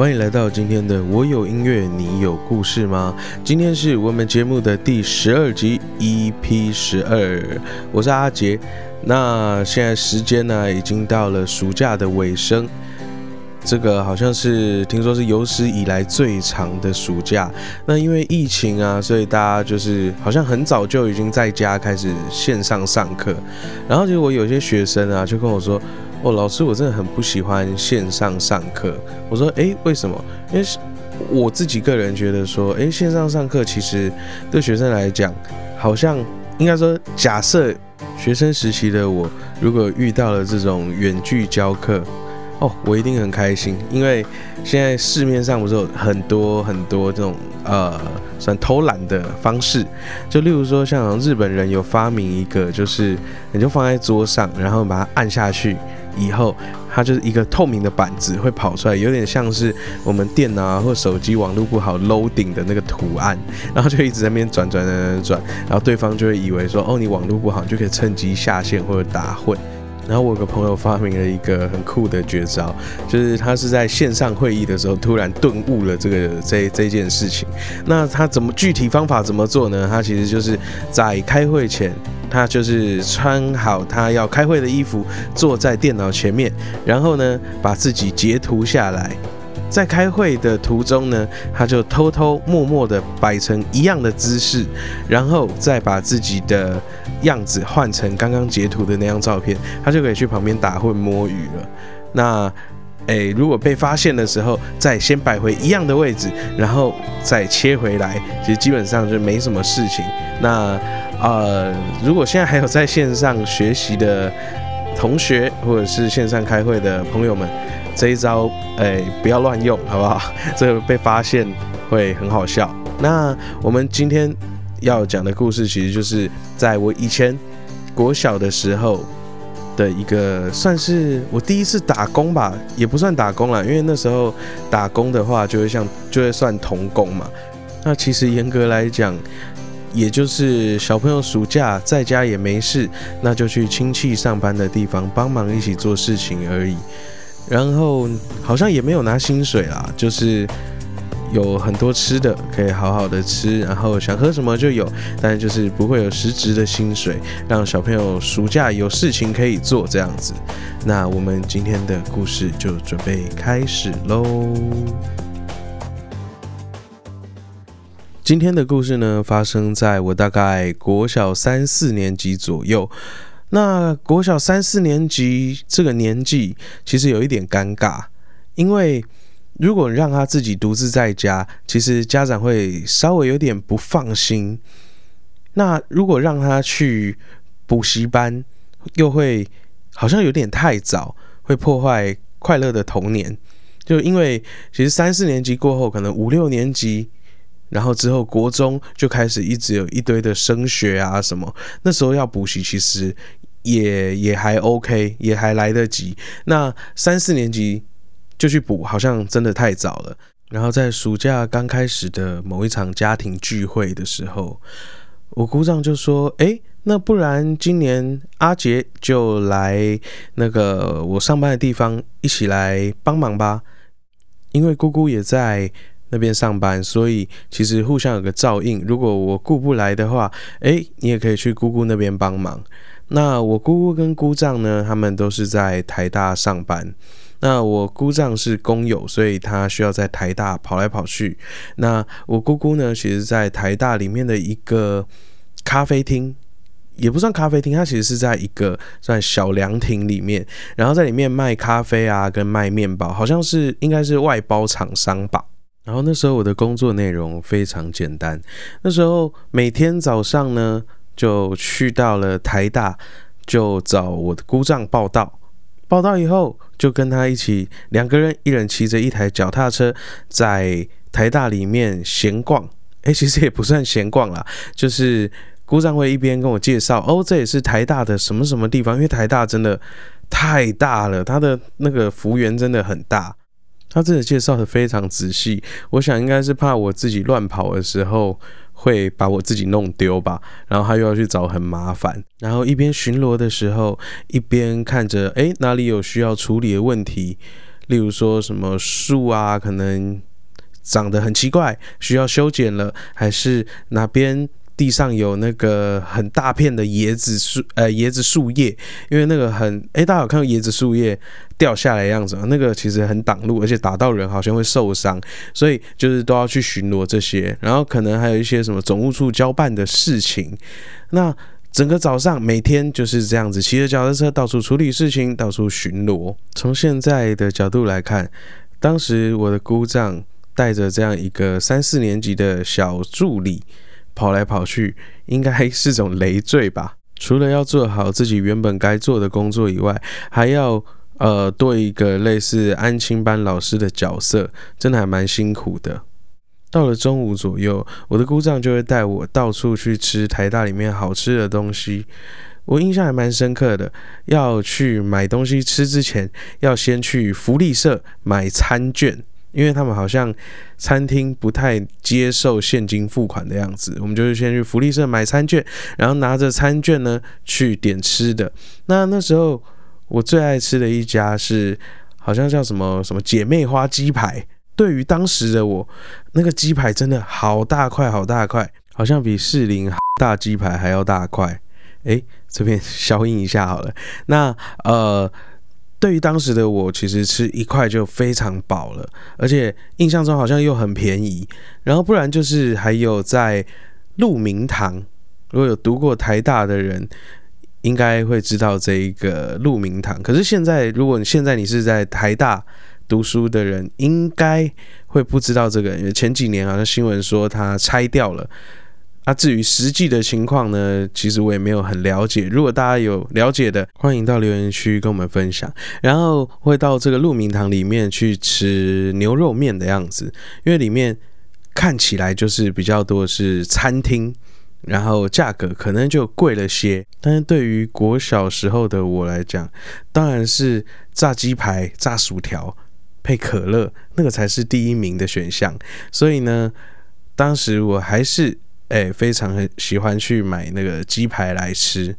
欢迎来到今天的我有音乐，你有故事吗？今天是我们节目的第十二集 EP 十二，我是阿杰。那现在时间呢，已经到了暑假的尾声。这个好像是听说是有史以来最长的暑假。那因为疫情啊，所以大家就是好像很早就已经在家开始线上上课。然后结果有些学生啊，就跟我说：“哦，老师，我真的很不喜欢线上上课。”我说：“诶，为什么？因为我自己个人觉得说，诶，线上上课其实对学生来讲，好像应该说，假设学生时期的我如果遇到了这种远距教课。”哦，我一定很开心，因为现在市面上不是有很多很多这种呃，算偷懒的方式，就例如说像日本人有发明一个，就是你就放在桌上，然后把它按下去以后，它就是一个透明的板子会跑出来，有点像是我们电脑或手机网络不好 loading 的那个图案，然后就一直在那边转转转转转，然后对方就会以为说，哦，你网络不好，就可以趁机下线或者打混。然后我有个朋友发明了一个很酷的绝招，就是他是在线上会议的时候突然顿悟了这个这这件事情。那他怎么具体方法怎么做呢？他其实就是在开会前，他就是穿好他要开会的衣服，坐在电脑前面，然后呢把自己截图下来。在开会的途中呢，他就偷偷摸摸的摆成一样的姿势，然后再把自己的样子换成刚刚截图的那张照片，他就可以去旁边打混摸鱼了。那，诶，如果被发现的时候，再先摆回一样的位置，然后再切回来，其实基本上就没什么事情。那，呃，如果现在还有在线上学习的同学，或者是线上开会的朋友们。这一招，哎，不要乱用，好不好？这个被发现会很好笑。那我们今天要讲的故事，其实就是在我以前国小的时候的一个，算是我第一次打工吧，也不算打工了，因为那时候打工的话，就会像就会算童工嘛。那其实严格来讲，也就是小朋友暑假在家也没事，那就去亲戚上班的地方帮忙一起做事情而已。然后好像也没有拿薪水啦，就是有很多吃的可以好好的吃，然后想喝什么就有，但就是不会有实质的薪水，让小朋友暑假有事情可以做这样子。那我们今天的故事就准备开始喽。今天的故事呢，发生在我大概国小三四年级左右。那国小三四年级这个年纪，其实有一点尴尬，因为如果让他自己独自在家，其实家长会稍微有点不放心。那如果让他去补习班，又会好像有点太早，会破坏快乐的童年。就因为其实三四年级过后，可能五六年级，然后之后国中就开始一直有一堆的升学啊什么，那时候要补习，其实。也也还 OK，也还来得及。那三四年级就去补，好像真的太早了。然后在暑假刚开始的某一场家庭聚会的时候，我姑丈就说：“哎，那不然今年阿杰就来那个我上班的地方一起来帮忙吧，因为姑姑也在那边上班，所以其实互相有个照应。如果我顾不来的话，哎，你也可以去姑姑那边帮忙。”那我姑姑跟姑丈呢？他们都是在台大上班。那我姑丈是工友，所以他需要在台大跑来跑去。那我姑姑呢？其实，在台大里面的一个咖啡厅，也不算咖啡厅，它其实是在一个算小凉亭里面，然后在里面卖咖啡啊，跟卖面包，好像是应该是外包厂商吧。然后那时候我的工作内容非常简单，那时候每天早上呢。就去到了台大，就找我的姑丈报道。报道以后，就跟他一起两个人，一人骑着一台脚踏车，在台大里面闲逛。哎，其实也不算闲逛啦，就是姑丈会一边跟我介绍，哦，这也是台大的什么什么地方。因为台大真的太大了，它的那个幅员真的很大。他真的介绍的非常仔细，我想应该是怕我自己乱跑的时候。会把我自己弄丢吧，然后他又要去找，很麻烦。然后一边巡逻的时候，一边看着，哎，哪里有需要处理的问题。例如说什么树啊，可能长得很奇怪，需要修剪了，还是哪边？地上有那个很大片的椰子树，呃，椰子树叶，因为那个很，哎，大家有看到椰子树叶掉下来的样子吗？那个其实很挡路，而且打到人好像会受伤，所以就是都要去巡逻这些，然后可能还有一些什么总务处交办的事情。那整个早上每天就是这样子，骑着脚踏车到处处理事情，到处巡逻。从现在的角度来看，当时我的姑丈带着这样一个三四年级的小助理。跑来跑去，应该是种累赘吧。除了要做好自己原本该做的工作以外，还要呃多一个类似安亲班老师的角色，真的还蛮辛苦的。到了中午左右，我的姑丈就会带我到处去吃台大里面好吃的东西。我印象还蛮深刻的，要去买东西吃之前，要先去福利社买餐券。因为他们好像餐厅不太接受现金付款的样子，我们就是先去福利社买餐券，然后拿着餐券呢去点吃的。那那时候我最爱吃的一家是好像叫什么 什么姐妹花鸡排。对于当时的我，那个鸡排真的好大块好大块，好像比士林大鸡排还要大块。诶，这边消音一下好了。那呃。对于当时的我，其实吃一块就非常饱了，而且印象中好像又很便宜。然后不然就是还有在鹿鸣堂，如果有读过台大的人，应该会知道这一个鹿鸣堂。可是现在，如果你现在你是在台大读书的人，应该会不知道这个，因为前几年好像新闻说它拆掉了。那至于实际的情况呢，其实我也没有很了解。如果大家有了解的，欢迎到留言区跟我们分享。然后会到这个鹿鸣堂里面去吃牛肉面的样子，因为里面看起来就是比较多是餐厅，然后价格可能就贵了些。但是对于国小时候的我来讲，当然是炸鸡排、炸薯条配可乐，那个才是第一名的选项。所以呢，当时我还是。哎，非常很喜欢去买那个鸡排来吃。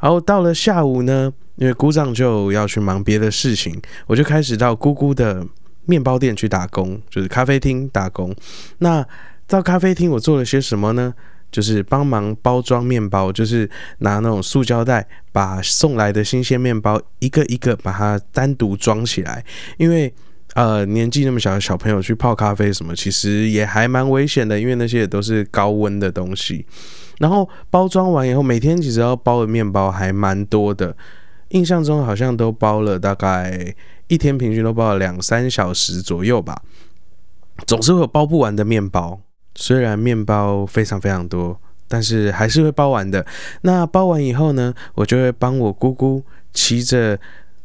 然后到了下午呢，因为姑丈就要去忙别的事情，我就开始到姑姑的面包店去打工，就是咖啡厅打工。那到咖啡厅我做了些什么呢？就是帮忙包装面包，就是拿那种塑胶袋把送来的新鲜面包一个一个把它单独装起来，因为。呃，年纪那么小的小朋友去泡咖啡什么，其实也还蛮危险的，因为那些也都是高温的东西。然后包装完以后，每天其实要包的面包还蛮多的，印象中好像都包了大概一天平均都包了两三小时左右吧。总是会有包不完的面包，虽然面包非常非常多，但是还是会包完的。那包完以后呢，我就会帮我姑姑骑着。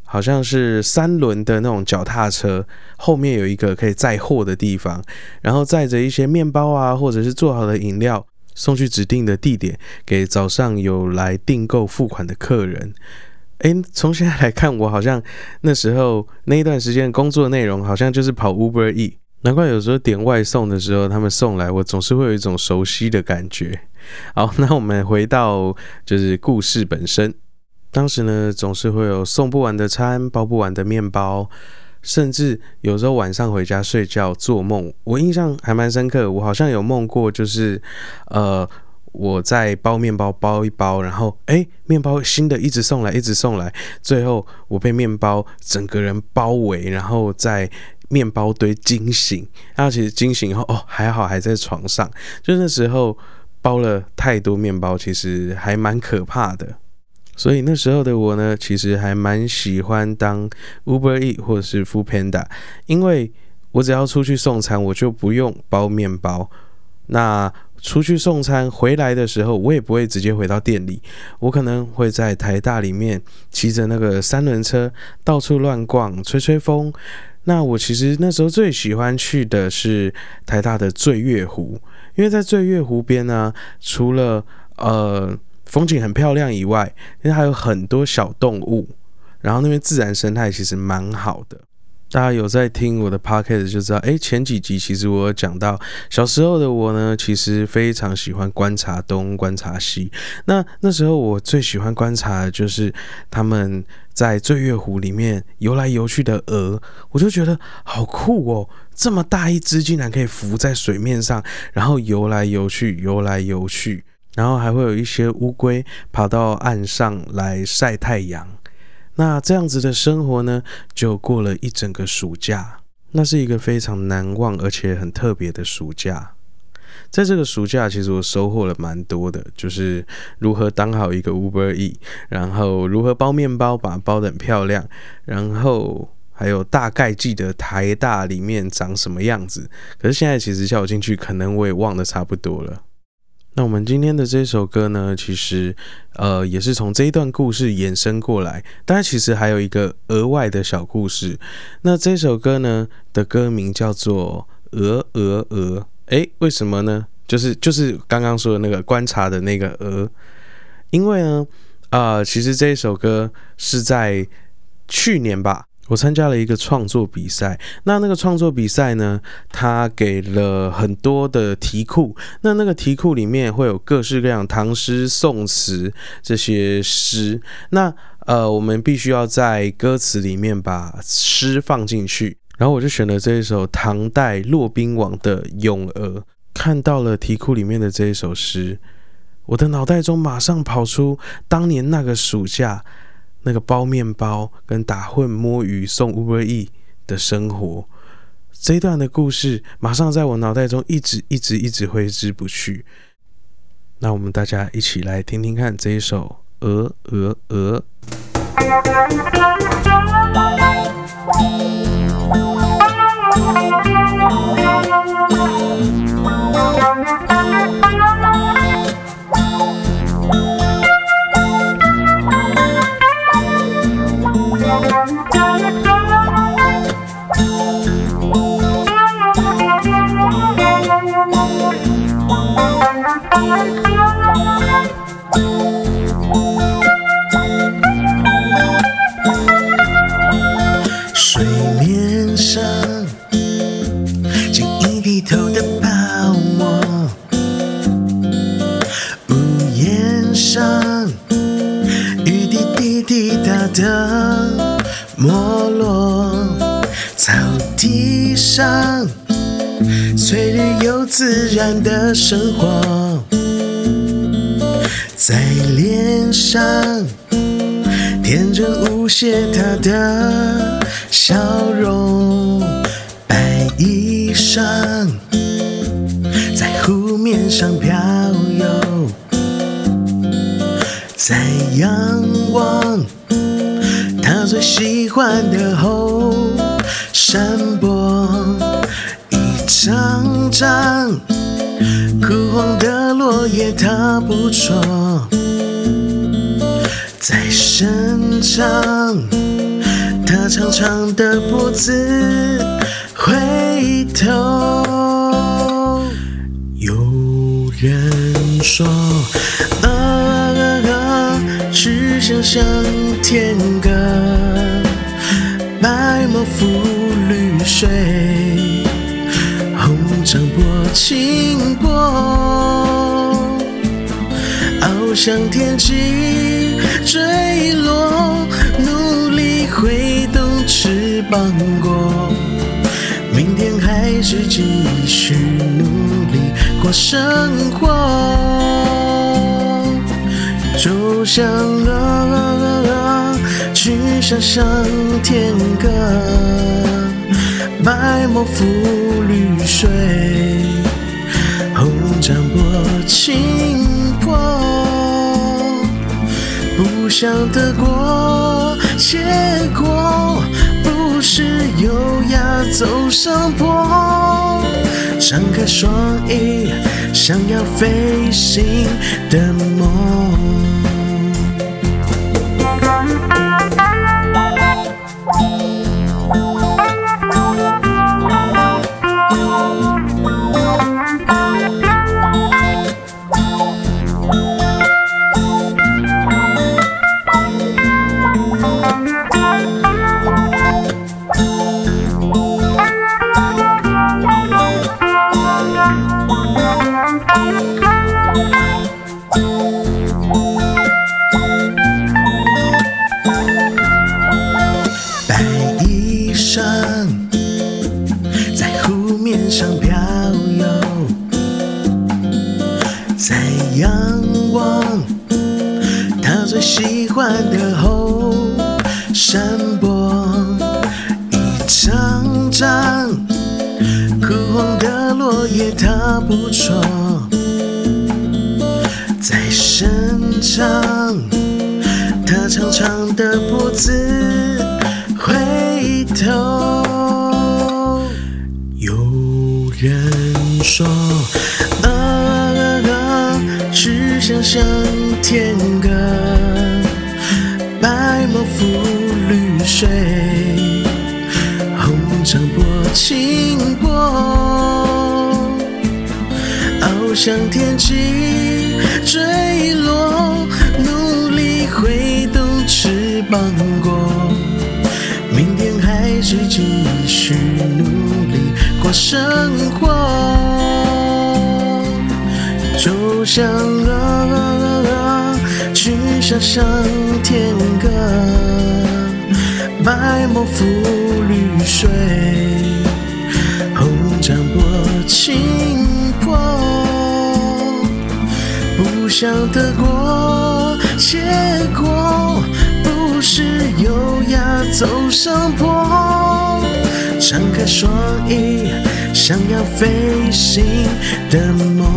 好像是三轮的那种脚踏车，后面有一个可以载货的地方，然后载着一些面包啊，或者是做好的饮料，送去指定的地点，给早上有来订购付款的客人。诶，从现在来看，我好像那时候那一段时间工作内容，好像就是跑 Uber E，难怪有时候点外送的时候，他们送来，我总是会有一种熟悉的感觉。好，那我们回到就是故事本身。当时呢，总是会有送不完的餐，包不完的面包，甚至有时候晚上回家睡觉做梦，我印象还蛮深刻。我好像有梦过，就是呃，我在包面包，包一包，然后哎，面包新的一直送来，一直送来，最后我被面包整个人包围，然后在面包堆惊醒。然后其实惊醒以后，哦，还好还在床上。就那时候包了太多面包，其实还蛮可怕的。所以那时候的我呢，其实还蛮喜欢当 Uber E 或者是 Food Panda，因为我只要出去送餐，我就不用包面包。那出去送餐回来的时候，我也不会直接回到店里，我可能会在台大里面骑着那个三轮车到处乱逛，吹吹风。那我其实那时候最喜欢去的是台大的醉月湖，因为在醉月湖边呢，除了呃。风景很漂亮以外，因为还有很多小动物，然后那边自然生态其实蛮好的。大家有在听我的 podcast 就知道，哎，前几集其实我有讲到，小时候的我呢，其实非常喜欢观察东、观察西。那那时候我最喜欢观察的就是他们在醉月湖里面游来游去的鹅，我就觉得好酷哦！这么大一只，竟然可以浮在水面上，然后游来游去，游来游去，然后还会有一些乌龟跑到岸上来晒太阳。那这样子的生活呢，就过了一整个暑假。那是一个非常难忘而且很特别的暑假。在这个暑假，其实我收获了蛮多的，就是如何当好一个 Uber E，然后如何包面包，把它包得很漂亮，然后还有大概记得台大里面长什么样子。可是现在其实叫我进去，可能我也忘得差不多了。那我们今天的这首歌呢，其实呃也是从这一段故事延伸过来，当然其实还有一个额外的小故事。那这首歌呢的歌名叫做《鹅鹅鹅》，诶，为什么呢？就是就是刚刚说的那个观察的那个鹅，因为呢，啊，其实这一首歌是在去年吧。我参加了一个创作比赛，那那个创作比赛呢，他给了很多的题库，那那个题库里面会有各式各样唐诗宋词这些诗，那呃，我们必须要在歌词里面把诗放进去，然后我就选了这一首唐代骆宾王的《咏鹅》，看到了题库里面的这一首诗，我的脑袋中马上跑出当年那个暑假。那个包面包跟打混摸鱼送乌龟 E 的生活，这一段的故事马上在我脑袋中一直一直一直挥之不去。那我们大家一起来听听看这一首《鹅鹅鹅》。上翠绿又自然的生活，在脸上天真无邪，他的笑容，白衣裳在湖面上飘游，在仰望他最喜欢的后山坡。张张枯黄的落叶，它不错，在生长。它长长的脖子回头。有人说，啊，去想象天歌，白毛浮绿水。轻波，翱翔天际坠落，努力挥动翅膀过，明天还是继续努力过生活，就像去想象天歌。白毛浮绿水，想破情破。不想得过且过，不是优雅走上坡。张开双翼，想要飞行的梦。喜欢的后山坡，一张张枯黄的落叶它不错，在生长。他长长的脖子回头，有人说，啊，去想向天向天际坠落。努力挥动翅膀过，明天还是继续努力过生活。就像啊，去想象天歌，白毛浮绿水，红掌拨清想得过。结果不是优雅走上坡，张开双翼，想要飞行的梦。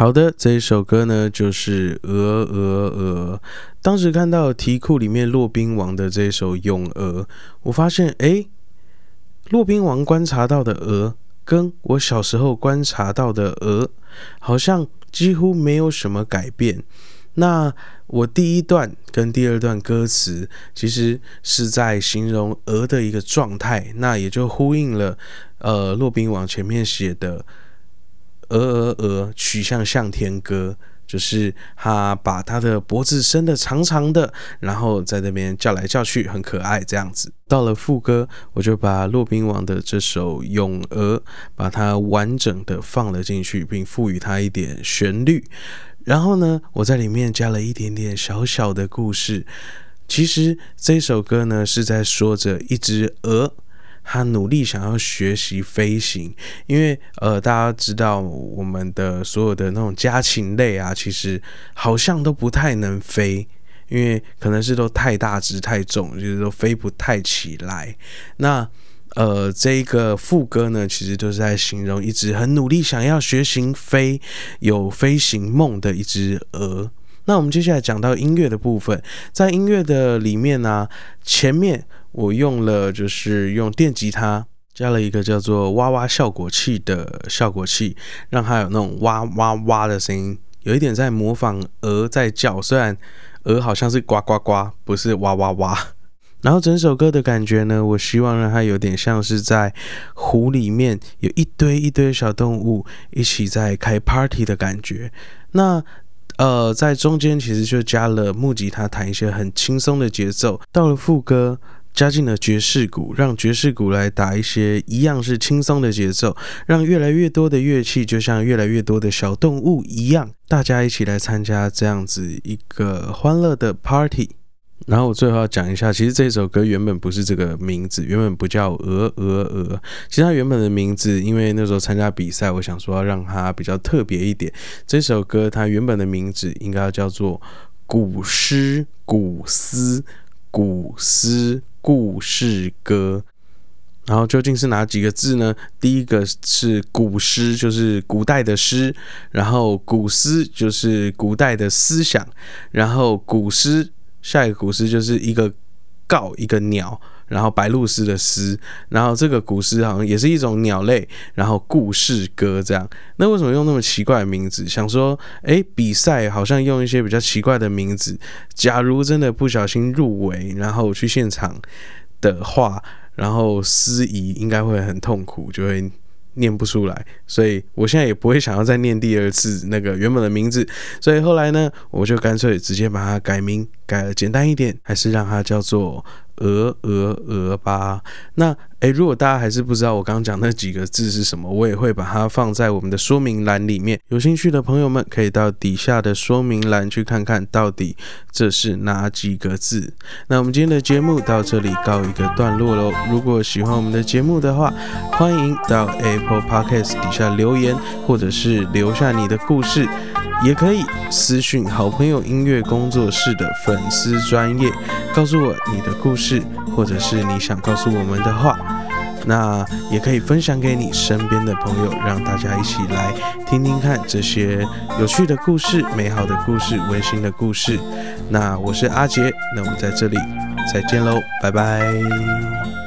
好的，这一首歌呢，就是《鹅鹅鹅》。当时看到题库里面骆宾王的这首《咏鹅》，我发现，哎，骆宾王观察到的鹅，跟我小时候观察到的鹅，好像几乎没有什么改变。那我第一段跟第二段歌词，其实是在形容鹅的一个状态，那也就呼应了，呃，骆宾王前面写的。鹅鹅鹅，曲项向天歌，就是他把他的脖子伸得长长的，然后在那边叫来叫去，很可爱这样子。到了副歌，我就把骆宾王的这首《咏鹅》把它完整的放了进去，并赋予它一点旋律。然后呢，我在里面加了一点点小小的故事。其实这首歌呢，是在说着一只鹅。他努力想要学习飞行，因为呃，大家知道我们的所有的那种家禽类啊，其实好像都不太能飞，因为可能是都太大只太重，就是都飞不太起来。那呃，这一个副歌呢，其实都是在形容一只很努力想要学习飞、有飞行梦的一只鹅。那我们接下来讲到音乐的部分，在音乐的里面呢，前面。我用了，就是用电吉他加了一个叫做“哇哇”效果器的效果器，让它有那种“哇哇哇”的声音，有一点在模仿鹅在叫，虽然鹅好像是“呱呱呱”，不是“哇哇哇”。然后整首歌的感觉呢，我希望让它有点像是在湖里面有一堆一堆小动物一起在开 party 的感觉。那呃，在中间其实就加了木吉他弹一些很轻松的节奏，到了副歌。加进了爵士鼓，让爵士鼓来打一些一样是轻松的节奏，让越来越多的乐器就像越来越多的小动物一样，大家一起来参加这样子一个欢乐的 party。然后我最后要讲一下，其实这首歌原本不是这个名字，原本不叫《鹅鹅鹅》，其实它原本的名字，因为那时候参加比赛，我想说要让它比较特别一点。这首歌它原本的名字应该要叫做《古诗古诗古诗》。故事歌，然后究竟是哪几个字呢？第一个是古诗，就是古代的诗；然后古诗就是古代的思想；然后古诗下一个古诗就是一个告一个鸟，然后白鹭鸶的鸶，然后这个古诗好像也是一种鸟类，然后故事歌这样。那为什么用那么奇怪的名字？想说，哎，比赛好像用一些比较奇怪的名字。假如真的不小心入围，然后去现场的话，然后司仪应该会很痛苦，就会。念不出来，所以我现在也不会想要再念第二次那个原本的名字，所以后来呢，我就干脆直接把它改名，改了简单一点，还是让它叫做。鹅鹅鹅吧，那诶，如果大家还是不知道我刚刚讲那几个字是什么，我也会把它放在我们的说明栏里面。有兴趣的朋友们可以到底下的说明栏去看看到底这是哪几个字。那我们今天的节目到这里告一个段落喽。如果喜欢我们的节目的话，欢迎到 Apple Podcast 底下留言，或者是留下你的故事。也可以私讯好朋友音乐工作室的粉丝专业，告诉我你的故事，或者是你想告诉我们的话。那也可以分享给你身边的朋友，让大家一起来听听看这些有趣的故事、美好的故事、温馨的故事。那我是阿杰，那我们在这里再见喽，拜拜。